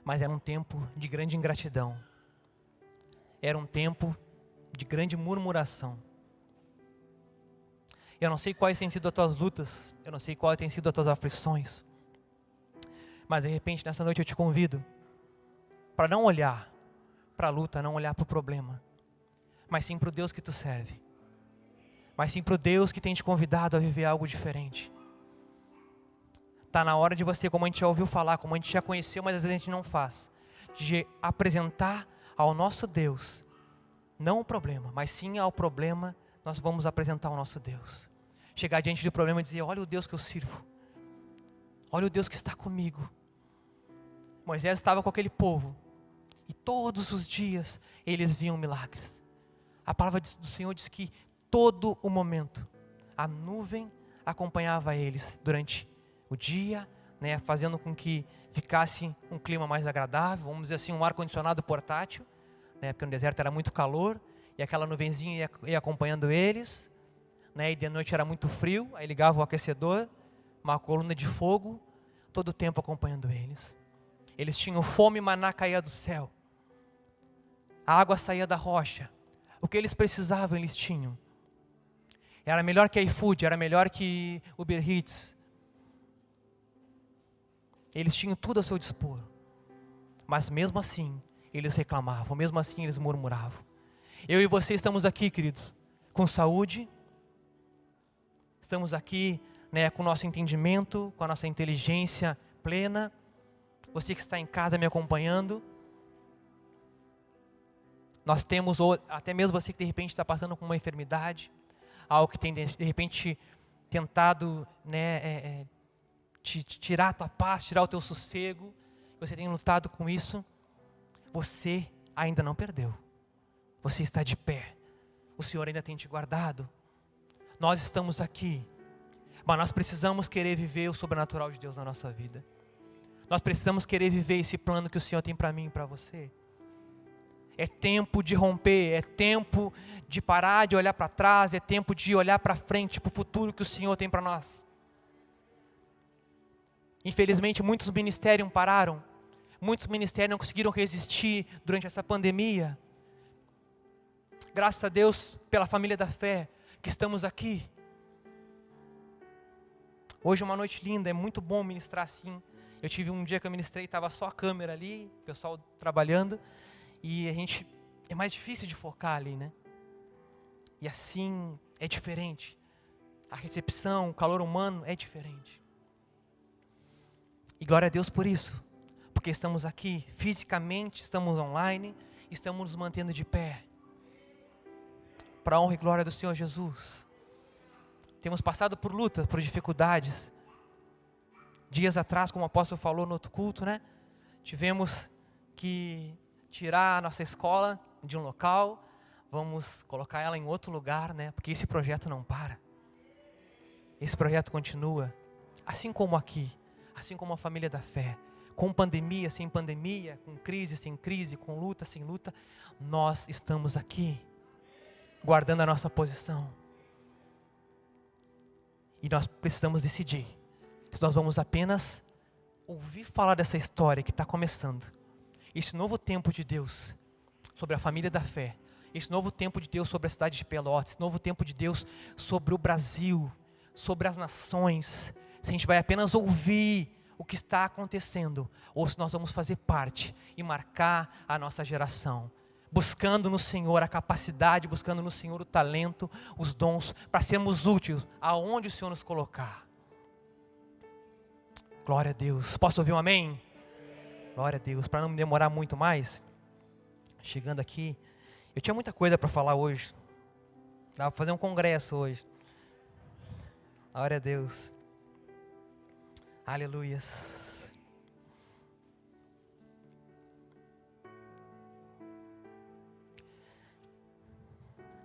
Mas era um tempo de grande ingratidão. Era um tempo de grande murmuração. Eu não sei quais têm sido as tuas lutas, eu não sei quais têm sido as tuas aflições. Mas de repente nessa noite eu te convido para não olhar para a luta, não olhar para o problema, mas sim para o Deus que tu serve. Mas sim para o Deus que tem te convidado a viver algo diferente. Está na hora de você, como a gente já ouviu falar, como a gente já conheceu, mas às vezes a gente não faz, de apresentar ao nosso Deus, não o problema, mas sim ao problema, nós vamos apresentar ao nosso Deus. Chegar diante do problema e dizer: Olha o Deus que eu sirvo, olha o Deus que está comigo. Moisés estava com aquele povo, e todos os dias eles viam milagres. A palavra do Senhor diz que todo o momento a nuvem acompanhava eles durante o dia, né, fazendo com que ficasse um clima mais agradável, vamos dizer assim, um ar-condicionado portátil, né, porque no deserto era muito calor, e aquela nuvenzinha ia, ia acompanhando eles, né, e de noite era muito frio, aí ligava o aquecedor, uma coluna de fogo, todo o tempo acompanhando eles. Eles tinham fome, maná caía do céu. A água saía da rocha. O que eles precisavam, eles tinham. Era melhor que iFood, era melhor que Uber Eats, eles tinham tudo a seu dispor. Mas mesmo assim, eles reclamavam, mesmo assim eles murmuravam. Eu e você estamos aqui, queridos, com saúde, estamos aqui né, com o nosso entendimento, com a nossa inteligência plena. Você que está em casa me acompanhando, nós temos, ou até mesmo você que de repente está passando com uma enfermidade, algo que tem de repente tentado né, é, é, te, te tirar a tua paz, tirar o teu sossego, você tem lutado com isso, você ainda não perdeu. Você está de pé. O Senhor ainda tem te guardado. Nós estamos aqui, mas nós precisamos querer viver o sobrenatural de Deus na nossa vida. Nós precisamos querer viver esse plano que o Senhor tem para mim e para você. É tempo de romper, é tempo de parar de olhar para trás, é tempo de olhar para frente, para o futuro que o Senhor tem para nós. Infelizmente, muitos ministérios pararam, muitos ministérios não conseguiram resistir durante essa pandemia, Graças a Deus pela família da fé que estamos aqui. Hoje é uma noite linda, é muito bom ministrar assim. Eu tive um dia que eu ministrei, estava só a câmera ali, o pessoal trabalhando, e a gente é mais difícil de focar ali, né? E assim é diferente. A recepção, o calor humano é diferente. E glória a Deus por isso, porque estamos aqui fisicamente, estamos online, estamos nos mantendo de pé. Para a honra e glória do Senhor Jesus. Temos passado por lutas, por dificuldades. Dias atrás, como o apóstolo falou no outro culto, né? Tivemos que tirar a nossa escola de um local, vamos colocar ela em outro lugar, né? Porque esse projeto não para. Esse projeto continua, assim como aqui, assim como a família da fé, com pandemia, sem pandemia, com crise, sem crise, com luta, sem luta, nós estamos aqui, guardando a nossa posição. E nós precisamos decidir se nós vamos apenas ouvir falar dessa história que está começando, esse novo tempo de Deus sobre a família da fé, esse novo tempo de Deus sobre a cidade de Pelotas, esse novo tempo de Deus sobre o Brasil, sobre as nações, se a gente vai apenas ouvir o que está acontecendo, ou se nós vamos fazer parte e marcar a nossa geração, buscando no Senhor a capacidade, buscando no Senhor o talento, os dons, para sermos úteis aonde o Senhor nos colocar. Glória a Deus. Posso ouvir um amém? Glória a Deus. Para não me demorar muito mais, chegando aqui, eu tinha muita coisa para falar hoje. Dava para fazer um congresso hoje. Glória a Deus. Aleluias.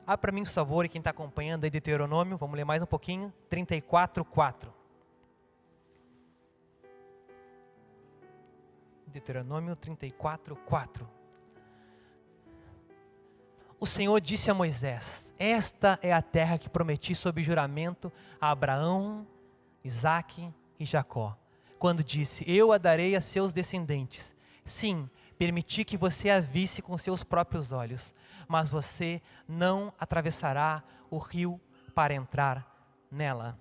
Abre para mim o favor e quem está acompanhando aí Deuteronômio, vamos ler mais um pouquinho. 34, 4. Deuteronômio 34, 4. O Senhor disse a Moisés: Esta é a terra que prometi sob juramento a Abraão, Isaque e Jacó, quando disse: Eu a darei a seus descendentes. Sim, permiti que você a visse com seus próprios olhos, mas você não atravessará o rio para entrar nela.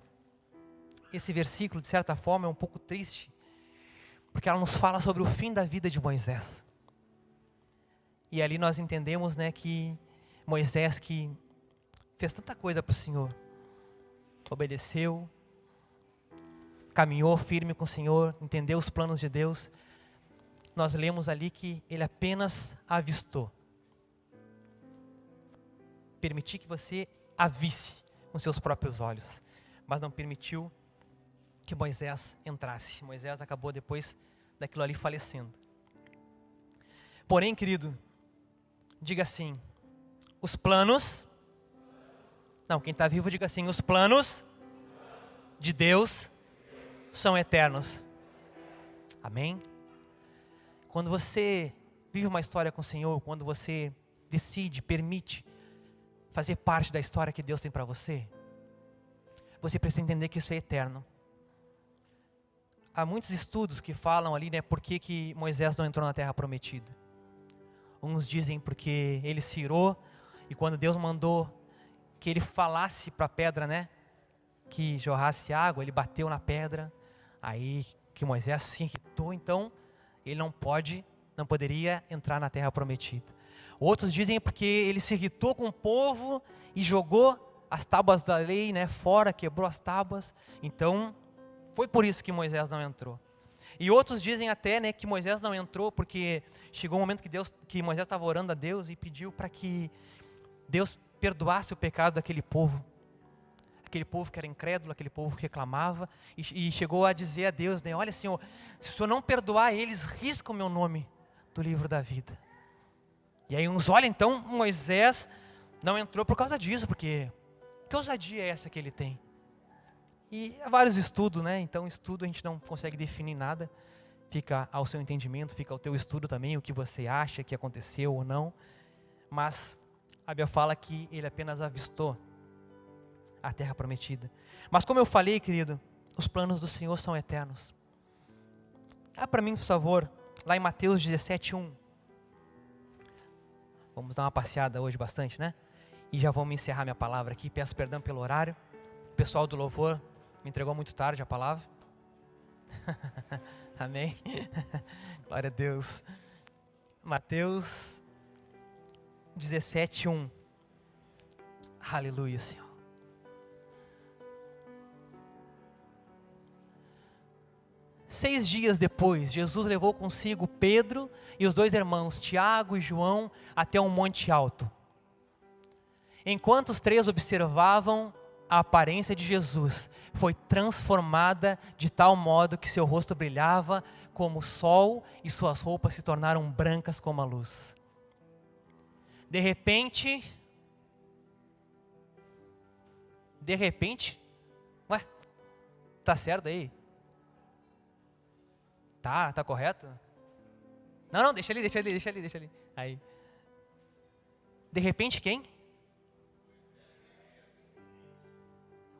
Esse versículo, de certa forma, é um pouco triste, porque ela nos fala sobre o fim da vida de Moisés. E ali nós entendemos, né, que Moisés que fez tanta coisa para o Senhor, obedeceu, caminhou firme com o Senhor, entendeu os planos de Deus. Nós lemos ali que ele apenas avistou. Permitir que você a visse com seus próprios olhos, mas não permitiu que Moisés entrasse. Moisés acabou depois daquilo ali falecendo. Porém, querido, diga assim: os planos. Não, quem está vivo, diga assim: os planos de Deus são eternos. Amém? Quando você vive uma história com o Senhor, quando você decide, permite fazer parte da história que Deus tem para você, você precisa entender que isso é eterno há muitos estudos que falam ali, né, por que, que Moisés não entrou na terra prometida. Uns dizem porque ele se irou, e quando Deus mandou que ele falasse para a pedra, né, que jorrasse água, ele bateu na pedra, aí que Moisés se irritou, então ele não pode, não poderia entrar na terra prometida. Outros dizem porque ele se irritou com o povo e jogou as tábuas da lei, né, fora, quebrou as tábuas. Então, foi por isso que Moisés não entrou. E outros dizem até né, que Moisés não entrou porque chegou um momento que, Deus, que Moisés estava orando a Deus e pediu para que Deus perdoasse o pecado daquele povo. Aquele povo que era incrédulo, aquele povo que reclamava, e, e chegou a dizer a Deus: né, Olha, Senhor, se o Senhor não perdoar eles, risca o meu nome do livro da vida. E aí uns olha, então Moisés não entrou por causa disso, porque que ousadia é essa que ele tem? E há vários estudos, né? Então, estudo a gente não consegue definir nada. Fica ao seu entendimento, fica ao teu estudo também, o que você acha que aconteceu ou não. Mas a Bíblia fala que ele apenas avistou a terra prometida. Mas como eu falei, querido, os planos do Senhor são eternos. Dá para mim, por favor, lá em Mateus 17, 1. Vamos dar uma passeada hoje bastante, né? E já vamos encerrar minha palavra aqui. Peço perdão pelo horário. O pessoal do louvor me entregou muito tarde a palavra. [laughs] Amém. [laughs] Glória a Deus. Mateus 17, 1. Aleluia, Senhor. Seis dias depois, Jesus levou consigo Pedro e os dois irmãos, Tiago e João, até um monte alto. Enquanto os três observavam, a aparência de Jesus foi transformada de tal modo que seu rosto brilhava como o sol e suas roupas se tornaram brancas como a luz. De repente, de repente, ué, tá certo aí? Tá, tá correto? Não, não, deixa ali, deixa ali, deixa ali, deixa ali. Aí. De repente quem?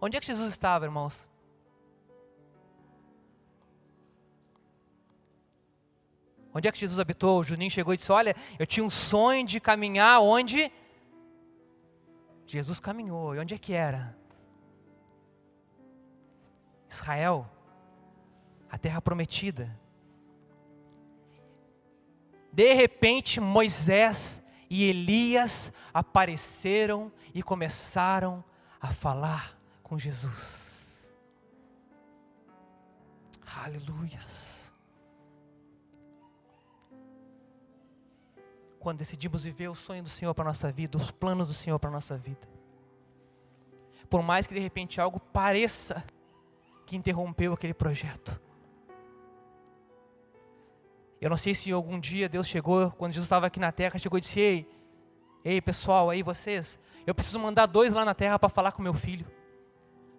Onde é que Jesus estava, irmãos? Onde é que Jesus habitou? O Juninho chegou e disse: Olha, eu tinha um sonho de caminhar onde? Jesus caminhou. E onde é que era? Israel, a terra prometida. De repente, Moisés e Elias apareceram e começaram a falar com Jesus. Aleluias. Quando decidimos viver o sonho do Senhor para a nossa vida, os planos do Senhor para a nossa vida. Por mais que de repente algo pareça que interrompeu aquele projeto. Eu não sei se algum dia Deus chegou, quando Jesus estava aqui na terra, chegou e disse: Ei, ei pessoal, aí vocês, eu preciso mandar dois lá na terra para falar com meu filho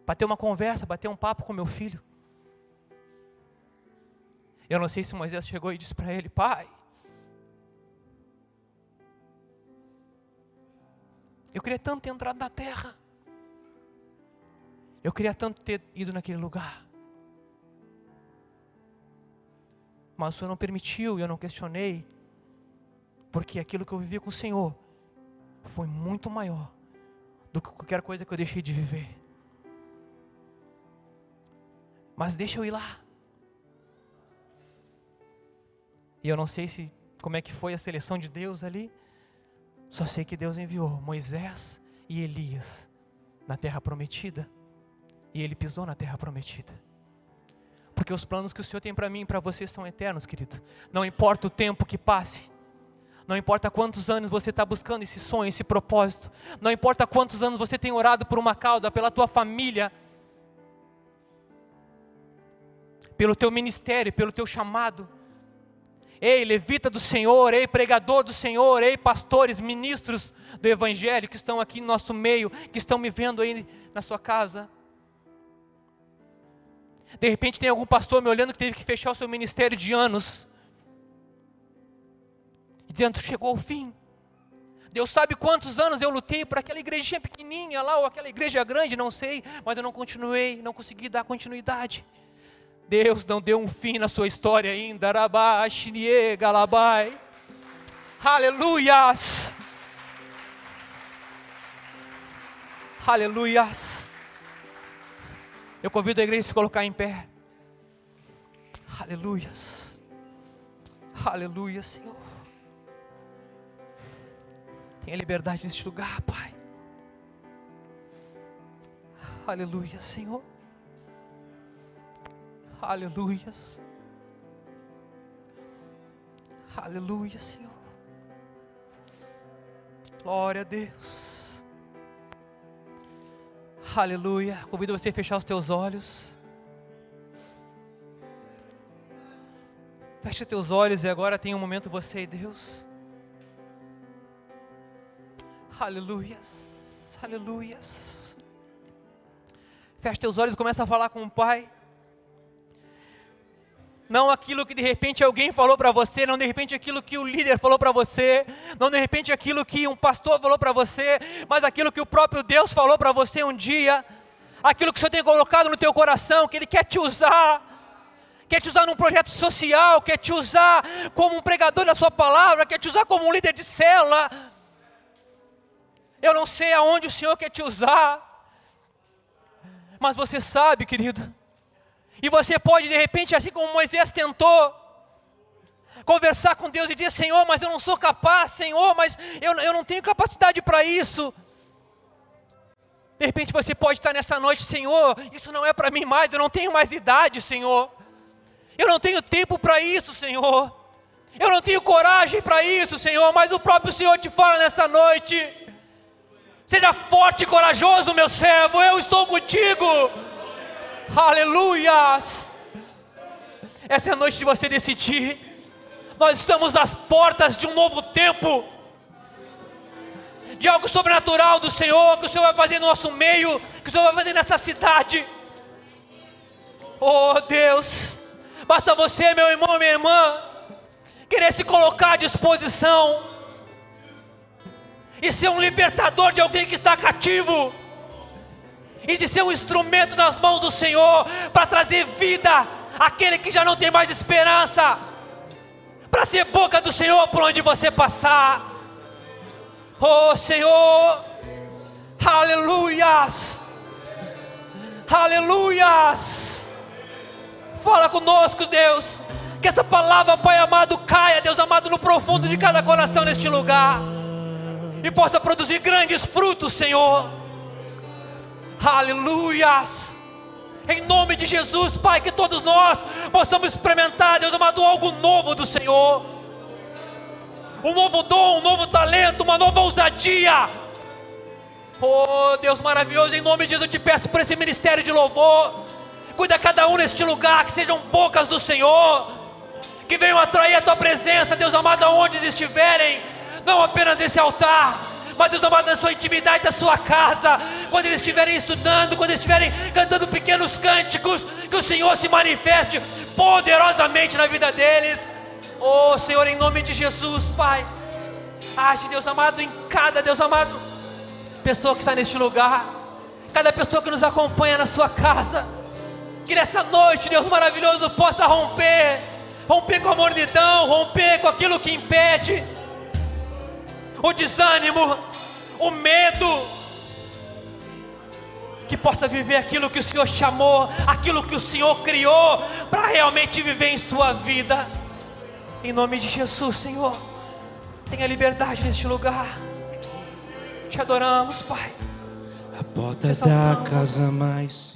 bater uma conversa, bater um papo com meu filho. Eu não sei se Moisés chegou e disse para ele: Pai, eu queria tanto ter entrado na terra, eu queria tanto ter ido naquele lugar, mas o Senhor não permitiu e eu não questionei, porque aquilo que eu vivi com o Senhor foi muito maior do que qualquer coisa que eu deixei de viver mas deixa eu ir lá. E eu não sei se como é que foi a seleção de Deus ali. Só sei que Deus enviou Moisés e Elias na terra prometida. E ele pisou na terra prometida. Porque os planos que o Senhor tem para mim e para você são eternos, querido. Não importa o tempo que passe. Não importa quantos anos você está buscando esse sonho, esse propósito. Não importa quantos anos você tem orado por uma causa, pela tua família pelo teu ministério, pelo teu chamado. Ei, levita do Senhor, ei, pregador do Senhor, ei, pastores, ministros do Evangelho que estão aqui no nosso meio, que estão me vendo aí na sua casa. De repente tem algum pastor me olhando que teve que fechar o seu ministério de anos. Dizendo, chegou o fim. Deus sabe quantos anos eu lutei para aquela igrejinha pequenininha lá, ou aquela igreja grande, não sei, mas eu não continuei, não consegui dar continuidade. Deus não deu um fim na sua história ainda. Galabai. Aleluias. Aleluias. Eu convido a igreja a se colocar em pé. Aleluias. Aleluia, Senhor. Tenha liberdade neste lugar, Pai. Aleluia, Senhor. Aleluias. Aleluia, Senhor. Glória a Deus. Aleluia. Convido você a fechar os teus olhos. Feche teus olhos e agora tem um momento você e Deus. Aleluias. Aleluias. Feche teus olhos e começa a falar com o Pai não aquilo que de repente alguém falou para você, não de repente aquilo que o líder falou para você, não de repente aquilo que um pastor falou para você, mas aquilo que o próprio Deus falou para você um dia, aquilo que o Senhor tem colocado no teu coração, que Ele quer te usar, quer te usar num projeto social, quer te usar como um pregador da sua palavra, quer te usar como um líder de célula. Eu não sei aonde o Senhor quer te usar. Mas você sabe, querido. E você pode, de repente, assim como Moisés tentou, conversar com Deus e dizer: Senhor, mas eu não sou capaz, Senhor, mas eu, eu não tenho capacidade para isso. De repente você pode estar nessa noite, Senhor, isso não é para mim mais, eu não tenho mais idade, Senhor. Eu não tenho tempo para isso, Senhor. Eu não tenho coragem para isso, Senhor, mas o próprio Senhor te fala nesta noite. Seja forte e corajoso, meu servo, eu estou contigo. Aleluias. Essa é a noite de você decidir. Nós estamos nas portas de um novo tempo, de algo sobrenatural do Senhor, que o Senhor vai fazer no nosso meio, que o Senhor vai fazer nessa cidade. Oh Deus, basta você, meu irmão, minha irmã, querer se colocar à disposição e ser um libertador de alguém que está cativo e de ser um instrumento nas mãos do Senhor para trazer vida àquele que já não tem mais esperança, para ser boca do Senhor por onde você passar. Oh Senhor, aleluias, aleluias. Fala conosco, Deus, que essa palavra, Pai amado, caia, Deus amado, no profundo de cada coração neste lugar. E possa produzir grandes frutos, Senhor Aleluias. Em nome de Jesus, Pai, que todos nós possamos experimentar, Deus amado, algo novo do Senhor. Um novo dom, um novo talento, uma nova ousadia. Oh, Deus maravilhoso, em nome de Jesus eu te peço por esse ministério de louvor. Cuida cada um neste lugar, que sejam bocas do Senhor, que venham atrair a tua presença, Deus amado, aonde estiverem, não apenas nesse altar, mas Deus amado, na sua intimidade da sua casa, quando eles estiverem estudando, quando eles estiverem cantando pequenos cânticos, que o Senhor se manifeste poderosamente na vida deles. Oh Senhor, em nome de Jesus, Pai, age, Deus amado, em cada Deus amado, pessoa que está neste lugar, cada pessoa que nos acompanha na sua casa, que nessa noite, Deus maravilhoso, possa romper, romper com a mornidão, romper com aquilo que impede o desânimo, o medo, que possa viver aquilo que o Senhor chamou, aquilo que o Senhor criou, para realmente viver em sua vida. Em nome de Jesus, Senhor, tenha liberdade neste lugar. Te adoramos, Pai. A porta da casa mais